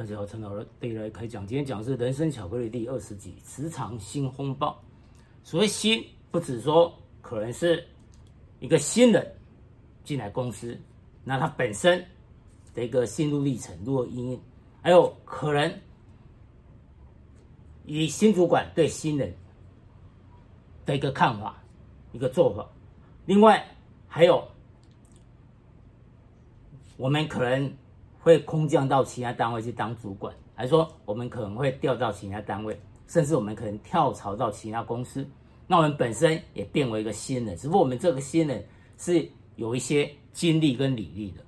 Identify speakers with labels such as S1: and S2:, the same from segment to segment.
S1: 大家好，陈老师对来开讲。今天讲的是人生巧克力第二十集，职场新风暴。所谓新，不只说可能是一个新人进来公司，那他本身的一个心路历程如何因应，还有可能以新主管对新人的一个看法、一个做法。另外还有。我们可能会空降到其他单位去当主管，还是说我们可能会调到其他单位，甚至我们可能跳槽到其他公司。那我们本身也变为一个新人，只不过我们这个新人是有一些经历跟履历的。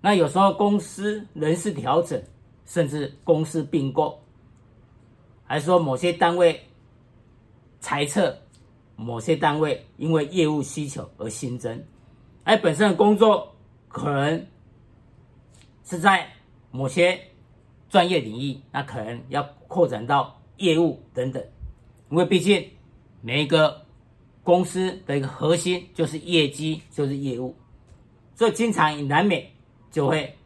S1: 那有时候公司人事调整，甚至公司并购，还是说某些单位裁撤，某些单位因为业务需求而新增，而本身的工作可能。是在某些专业领域，那可能要扩展到业务等等，因为毕竟每一个公司的一个核心就是业绩，就是业务，所以经常难免就会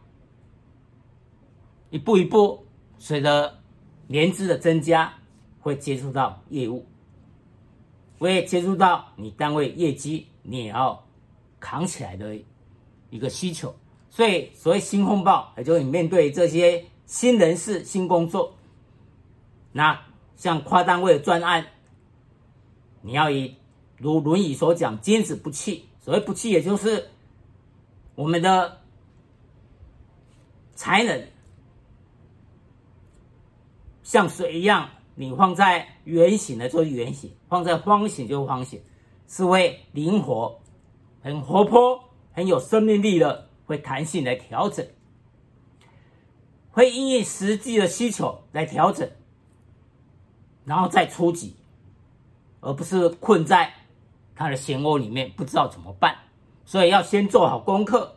S1: 一步一步随着年资的增加，会接触到业务，会接触到你单位业绩，你也要扛起来的一个需求。所以，所谓新风暴，也就是你面对这些新人事、新工作，那像跨单位的专案，你要以如《论语》所讲“坚持不弃”。所谓不弃，也就是我们的才能像水一样，你放在圆形的就是圆形，放在方形就是方形，是会灵活、很活泼、很有生命力的。会弹性来调整，会因应实际的需求来调整，然后再出击，而不是困在他的漩涡里面不知道怎么办。所以要先做好功课。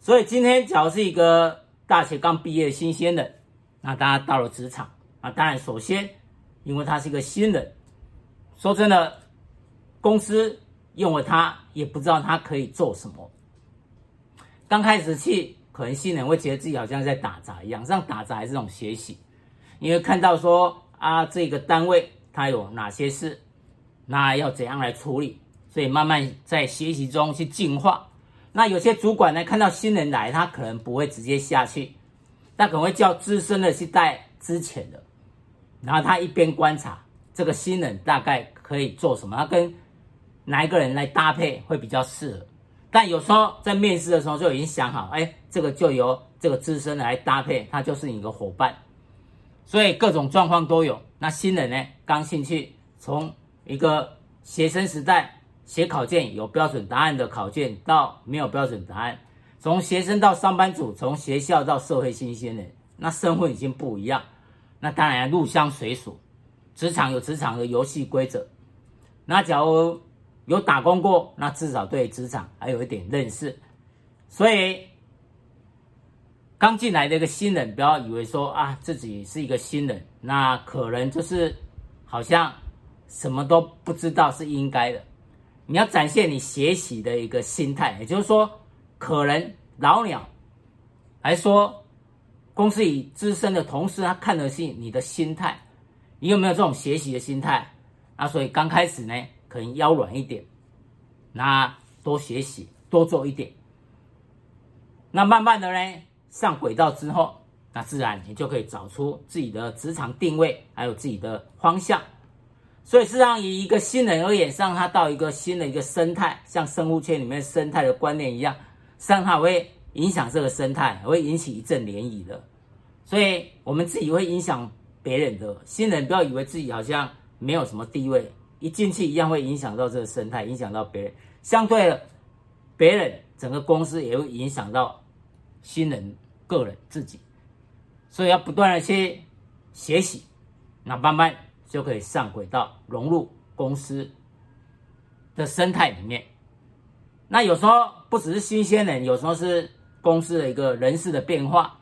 S1: 所以今天只要是一个大学刚毕业的新鲜人，那大家到了职场啊，当然首先因为他是一个新人，说真的，公司用了他也不知道他可以做什么。刚开始去，可能新人会觉得自己好像在打杂一样，这样打杂还是这种学习，因为看到说啊，这个单位它有哪些事，那要怎样来处理，所以慢慢在学习中去进化。那有些主管呢，看到新人来，他可能不会直接下去，他可能会叫资深的去带之前的，然后他一边观察这个新人大概可以做什么，他跟哪一个人来搭配会比较适合。但有时候在面试的时候就已经想好，哎，这个就由这个资深的来搭配，他就是你的伙伴。所以各种状况都有。那新人呢，刚进去，从一个学生时代写考卷有标准答案的考卷，到没有标准答案；从学生到上班族，从学校到社会新鲜人，那身份已经不一样。那当然入乡随俗，职场有职场的游戏规则。那假如有打工过，那至少对职场还有一点认识，所以刚进来的一个新人，不要以为说啊自己是一个新人，那可能就是好像什么都不知道是应该的。你要展现你学习的一个心态，也就是说，可能老鸟来说公司里资深的同事，他看的是你的心态，你有没有这种学习的心态？那所以刚开始呢，可能腰软一点，那多学习，多做一点。那慢慢的呢，上轨道之后，那自然你就可以找出自己的职场定位，还有自己的方向。所以，实际上以一个新人而言，让他到一个新的一个生态，像生物圈里面生态的观念一样，实际上它会影响这个生态，会引起一阵涟漪的。所以，我们自己会影响别人的。新人不要以为自己好像没有什么地位。一进去一样会影响到这个生态，影响到别人。相对的，别人整个公司也会影响到新人个人自己，所以要不断的去学习，那慢慢就可以上轨道，融入公司的生态里面。那有时候不只是新鲜人，有时候是公司的一个人事的变化，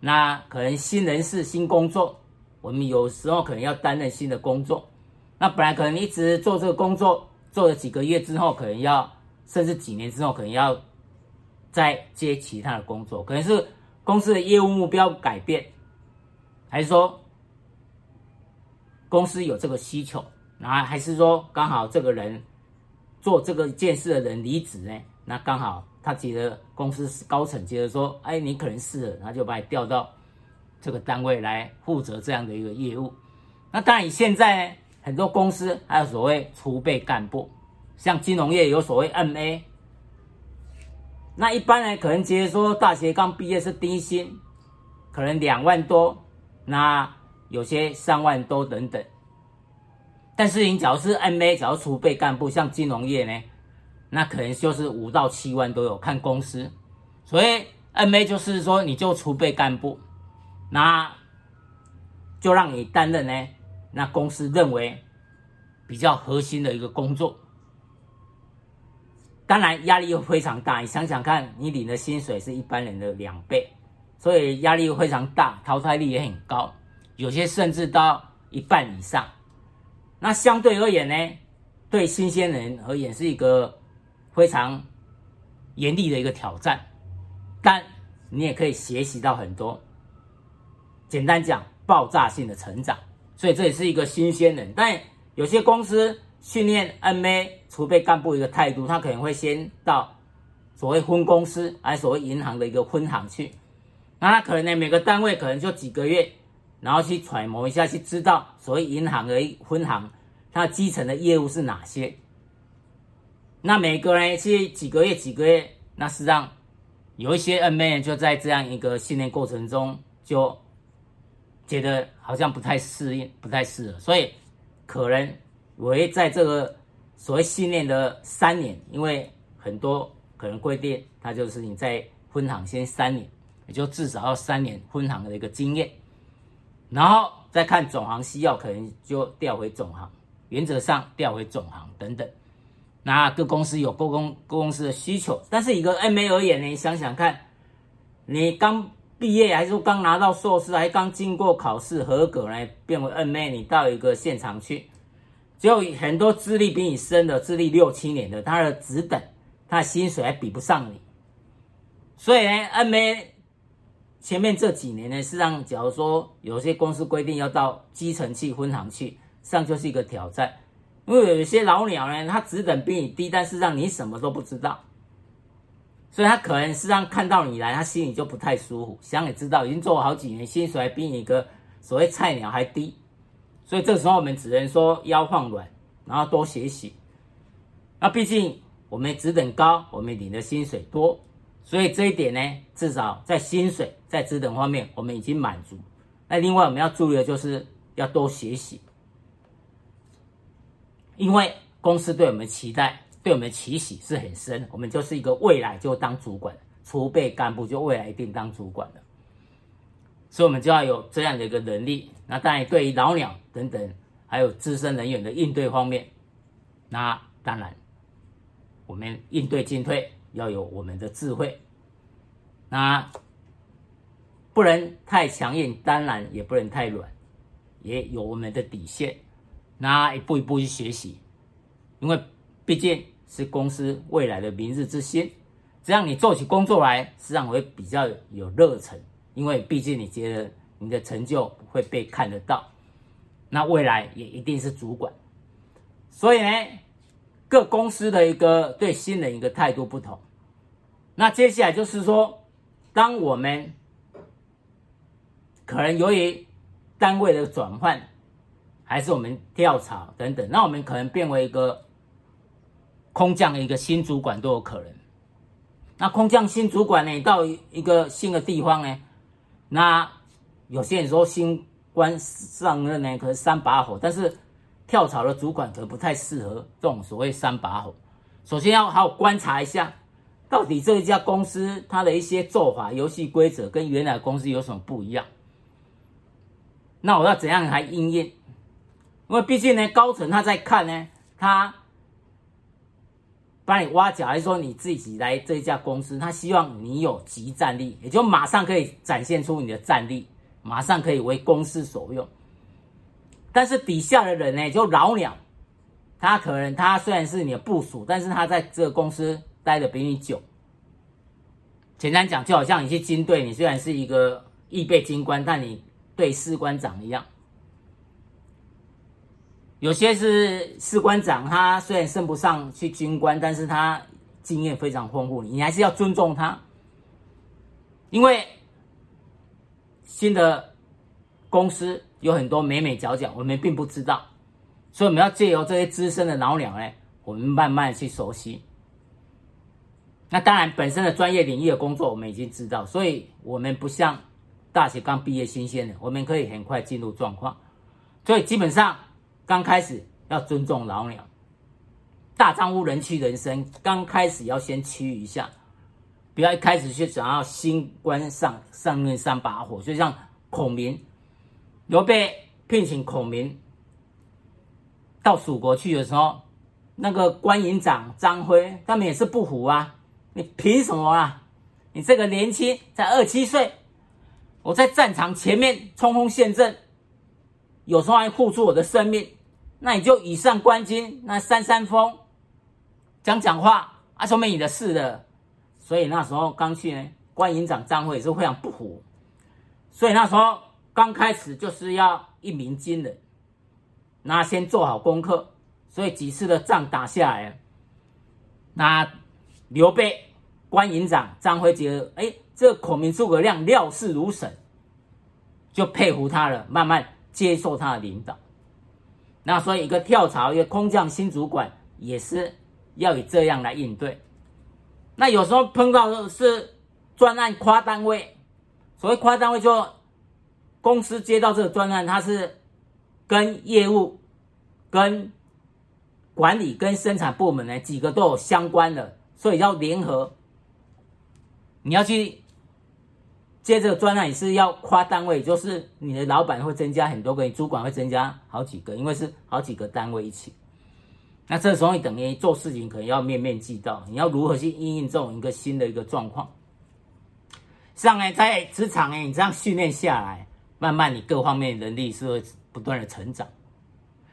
S1: 那可能新人事、新工作，我们有时候可能要担任新的工作。那本来可能一直做这个工作，做了几个月之后，可能要甚至几年之后，可能要再接其他的工作，可能是公司的业务目标改变，还是说公司有这个需求，然后还是说刚好这个人做这个件事的人离职呢？那刚好他觉得公司是高层觉得说，哎，你可能适合，然后就把你调到这个单位来负责这样的一个业务。那当然，现在呢很多公司还有所谓储备干部，像金融业有所谓 MA。那一般人可能觉得说，大学刚毕业是低薪，可能两万多，那有些三万多等等。但是你只要是 MA，只要储备干部，像金融业呢，那可能就是五到七万都有，看公司。所以 MA 就是说，你就储备干部，那就让你担任呢，那公司认为比较核心的一个工作。当然压力又非常大，你想想看，你领的薪水是一般人的两倍，所以压力又非常大，淘汰率也很高，有些甚至到一半以上。那相对而言呢，对新鲜人而言是一个非常严厉的一个挑战，但你也可以学习到很多。简单讲，爆炸性的成长，所以这也是一个新鲜人。但有些公司。训练 MA 储备干部一个态度，他可能会先到所谓分公司，还所谓银行的一个分行去。那他可能呢，每个单位可能就几个月，然后去揣摩一下，去知道所谓银行的分行，它基层的业务是哪些。那每个人去几个月几个月，那实际上有一些 MA 就在这样一个训练过程中，就觉得好像不太适应，不太适合，所以可能。我会在这个所谓训练的三年，因为很多可能规定，它就是你在分行先三年，也就至少要三年分行的一个经验，然后再看总行需要，可能就调回总行，原则上调回总行等等。那各公司有各公各公司的需求，但是一个 MA 而言呢，你想想看，你刚毕业还是刚拿到硕士，还刚经过考试合格呢，变为 MA，你到一个现场去。就很多资历比你深的，资历六七年的，他的职等，他的薪水还比不上你。所以呢，MA 前面这几年呢，实际上假如说有些公司规定要到基层去分行去，实际上就是一个挑战。因为有些老鸟呢，他职等比你低，但是让你什么都不知道，所以他可能是让看到你来，他心里就不太舒服。想也知道，已经做了好几年，薪水还比你一个所谓菜鸟还低。所以这时候我们只能说腰放软，然后多学习。那毕竟我们职等高，我们领的薪水多，所以这一点呢，至少在薪水在职等方面我们已经满足。那另外我们要注意的就是要多学习，因为公司对我们期待、对我们期许是很深。我们就是一个未来就当主管，储备干部就未来一定当主管的。所以，我们就要有这样的一个能力。那当然，对于老鸟等等，还有资深人员的应对方面，那当然，我们应对进退要有我们的智慧。那不能太强硬，当然也不能太软，也有我们的底线。那一步一步去学习，因为毕竟是公司未来的明日之星，这样你做起工作来，实际上会比较有热忱。因为毕竟你觉得你的成就会被看得到，那未来也一定是主管。所以呢，各公司的一个对新人一个态度不同。那接下来就是说，当我们可能由于单位的转换，还是我们跳槽等等，那我们可能变为一个空降一个新主管都有可能。那空降新主管呢，到一个新的地方呢？那有些人说新官上任呢，可是三把火，但是跳槽的主管可能不太适合这种所谓三把火。首先要好好观察一下，到底这一家公司它的一些做法、游戏规则跟原来公司有什么不一样。那我要怎样来应验？因为毕竟呢，高层他在看呢，他。帮你挖角，还是说你自己来这一家公司？他希望你有即战力，也就马上可以展现出你的战力，马上可以为公司所用。但是底下的人呢，就老鸟，他可能他虽然是你的部署，但是他在这个公司待的比你久。简单讲，就好像你去军队，你虽然是一个预备军官，但你对士官长一样。有些是士官长，他虽然升不上去军官，但是他经验非常丰富，你还是要尊重他，因为新的公司有很多美美角角，我们并不知道，所以我们要借由这些资深的老鸟呢，我们慢慢去熟悉。那当然，本身的专业领域的工作我们已经知道，所以我们不像大学刚毕业新鲜的，我们可以很快进入状况，所以基本上。刚开始要尊重老鸟，大丈夫人屈人伸。刚开始要先屈一下，不要一开始就想要新官上上任三把火。就像孔明，刘备聘请孔明到蜀国去的时候，那个关营长张辉他们也是不服啊！你凭什么啊？你这个年轻才二七岁，我在战场前面冲锋陷阵，有时候还付出我的生命。那你就以上观军，那扇扇风，讲讲话啊，说明你的事的。所以那时候刚去呢，关营长张辉也是非常不服。所以那时候刚开始就是要一鸣惊人，那先做好功课。所以几次的仗打下来，那刘备、关营长张辉觉得，哎，这孔明诸葛亮料事如神，就佩服他了，慢慢接受他的领导。那所以一个跳槽，一个空降新主管，也是要以这样来应对。那有时候碰到的是专案跨单位，所谓跨单位，就公司接到这个专案，它是跟业务、跟管理、跟生产部门呢几个都有相关的，所以要联合。你要去。接这个专案也是要跨单位，就是你的老板会增加很多个，你主管会增加好几个，因为是好几个单位一起。那这时候你等于做事情可能要面面俱到，你要如何去应应这种一个新的一个状况？像呢，在职场呢，你这样训练下来，慢慢你各方面能力是会不断的成长。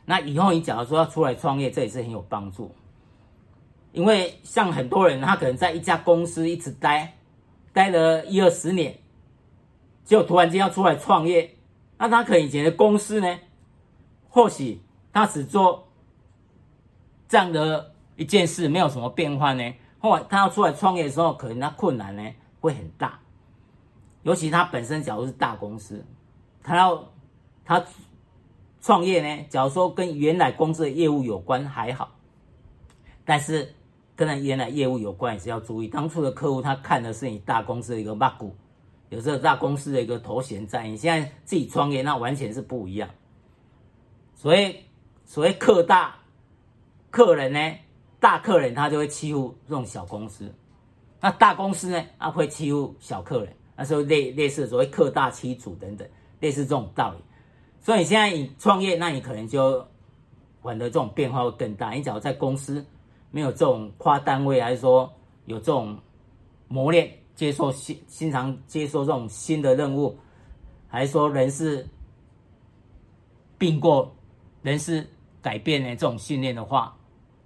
S1: 那以后你假如说要出来创业，这也是很有帮助。因为像很多人，他可能在一家公司一直待，待了一二十年。就突然间要出来创业，那他可能以前的公司呢，或许他只做这样的一件事，没有什么变化呢。后来他要出来创业的时候，可能他困难呢会很大。尤其他本身假如是大公司，他要他创业呢，假如说跟原来公司的业务有关还好，但是跟他原来业务有关也是要注意。当初的客户他看的是你大公司的一个 bug。有这个大公司的一个头衔在，你现在自己创业，那完全是不一样。所以，所谓客大，客人呢，大客人他就会欺负这种小公司，那大公司呢，他会欺负小客人，那时候类类似所谓客大欺主等等，类似这种道理。所以你现在你创业，那你可能就玩的这种变化会更大。你假如在公司没有这种跨单位，还是说有这种磨练。接受新经常接受这种新的任务，还说人事并过、人事改变的这种训练的话，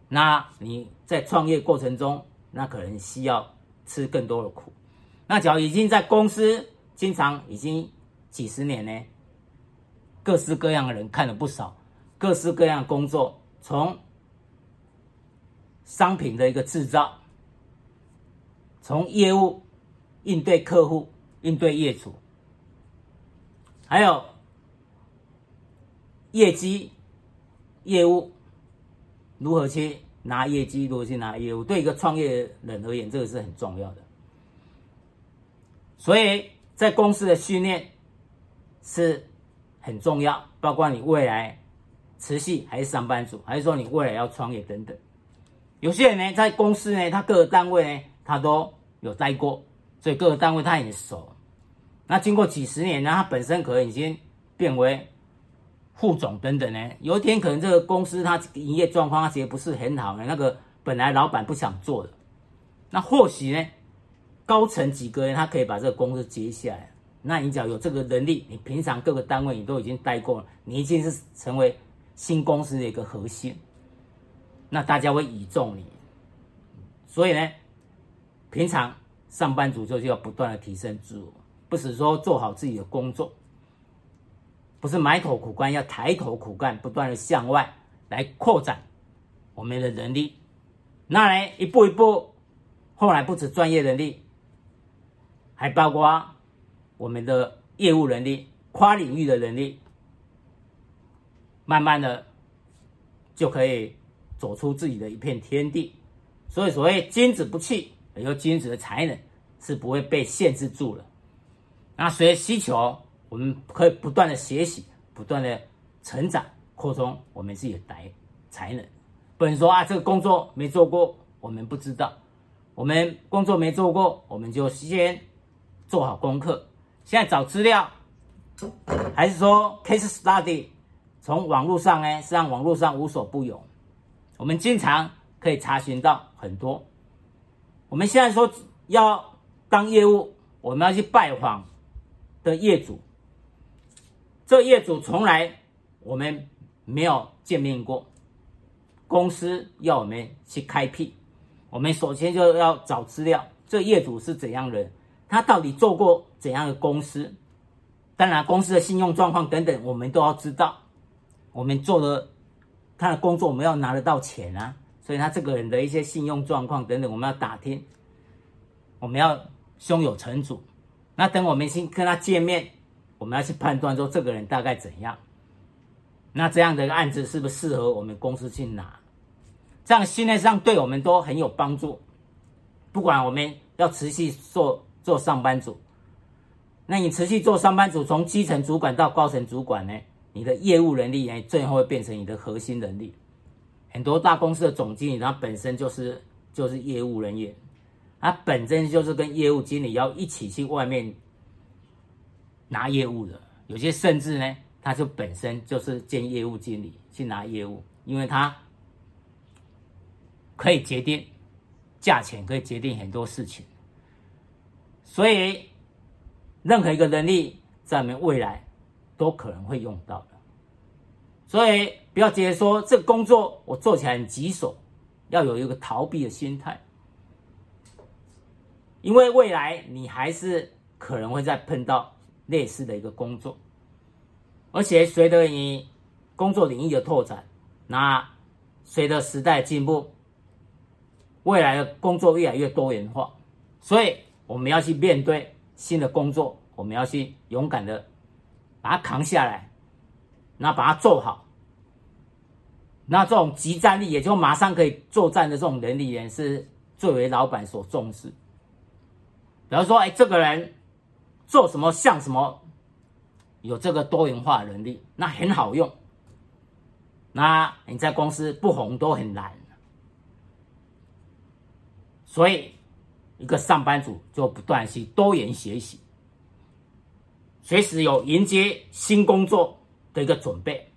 S1: 那你在创业过程中，那可能需要吃更多的苦。那假如已经在公司经常已经几十年呢，各式各样的人看了不少，各式各样的工作，从商品的一个制造，从业务。应对客户，应对业主，还有业绩、业务，如何去拿业绩，如何去拿业务，对一个创业人而言，这个是很重要的。所以在公司的训练是很重要，包括你未来持续还是上班族，还是说你未来要创业等等。有些人呢，在公司呢，他各个单位呢，他都有待过。所以各个单位他很熟，那经过几十年呢，他本身可能已经变为副总等等呢。有一天可能这个公司它营业状况它其实不是很好呢，那个本来老板不想做的，那或许呢高层几个人他可以把这个公司接下来。那你只要有这个能力，你平常各个单位你都已经待过了，你已经是成为新公司的一个核心，那大家会倚重你。所以呢，平常。上班族就就要不断的提升自我，不是说做好自己的工作，不是埋头苦干，要抬头苦干，不断的向外来扩展我们的能力。那呢，一步一步，后来不止专业能力，还包括我们的业务能力、跨领域的能力，慢慢的就可以走出自己的一片天地。所以，所谓金子不弃，有君子的才能是不会被限制住了。那随着需求，我们可以不断的学习，不断的成长，扩充我们自己的才才能。不能说啊，这个工作没做过，我们不知道。我们工作没做过，我们就先做好功课。现在找资料，还是说 case study，从网络上呢，实际上网络上无所不有，我们经常可以查询到很多。我们现在说要当业务，我们要去拜访的业主，这业主从来我们没有见面过。公司要我们去开辟，我们首先就要找资料，这业主是怎样人，他到底做过怎样的公司？当然，公司的信用状况等等，我们都要知道。我们做的他的工作，我们要拿得到钱啊，所以他这个人的一些信用状况等等，我们要打听，我们要胸有成竹。那等我们先跟他见面，我们要去判断说这个人大概怎样。那这样的一个案子是不是适合我们公司去拿？这样心态上对我们都很有帮助。不管我们要持续做做上班族，那你持续做上班族，从基层主管到高层主管呢，你的业务能力呢，最后会变成你的核心能力。很多大公司的总经理，他本身就是就是业务人员，他本身就是跟业务经理要一起去外面拿业务的，有些甚至呢。他就本身就是兼业务经理去拿业务，因为他可以决定价钱，可以决定很多事情，所以任何一个能力在我们未来都可能会用到的。所以不要觉得说这个工作我做起来很棘手，要有一个逃避的心态，因为未来你还是可能会再碰到类似的一个工作。而且随着你工作领域的拓展，那随着时代进步，未来的工作越来越多元化，所以我们要去面对新的工作，我们要去勇敢的把它扛下来，那把它做好。那这种即战力，也就马上可以作战的这种能力，也是最为老板所重视。比如说，哎，这个人做什么像什么。有这个多元化能力，那很好用。那你在公司不红都很难，所以一个上班族就不断去多元学习，随时有迎接新工作的一个准备，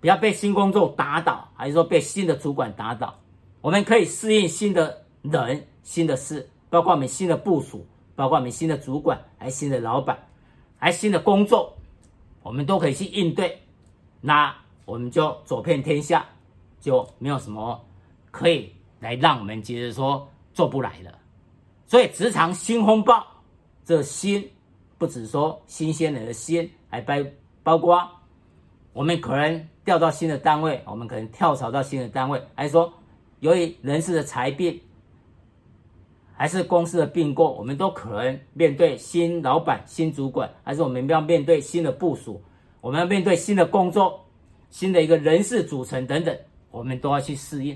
S1: 不要被新工作打倒，还是说被新的主管打倒。我们可以适应新的人、新的事，包括我们新的部署，包括我们新的主管，还新的老板，还新的工作。我们都可以去应对，那我们就走遍天下，就没有什么可以来让我们觉得说做不来的。所以职场新风暴，这新不只说新鲜人的新，还包包括我们可能调到新的单位，我们可能跳槽到新的单位，还是说由于人事的裁变。还是公司的并购，我们都可能面对新老板、新主管，还是我们要面对新的部署，我们要面对新的工作、新的一个人事组成等等，我们都要去适应。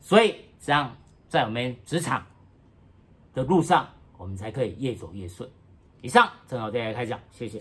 S1: 所以，这样在我们职场的路上，我们才可以越走越顺。以上，正好对大家开讲，谢谢。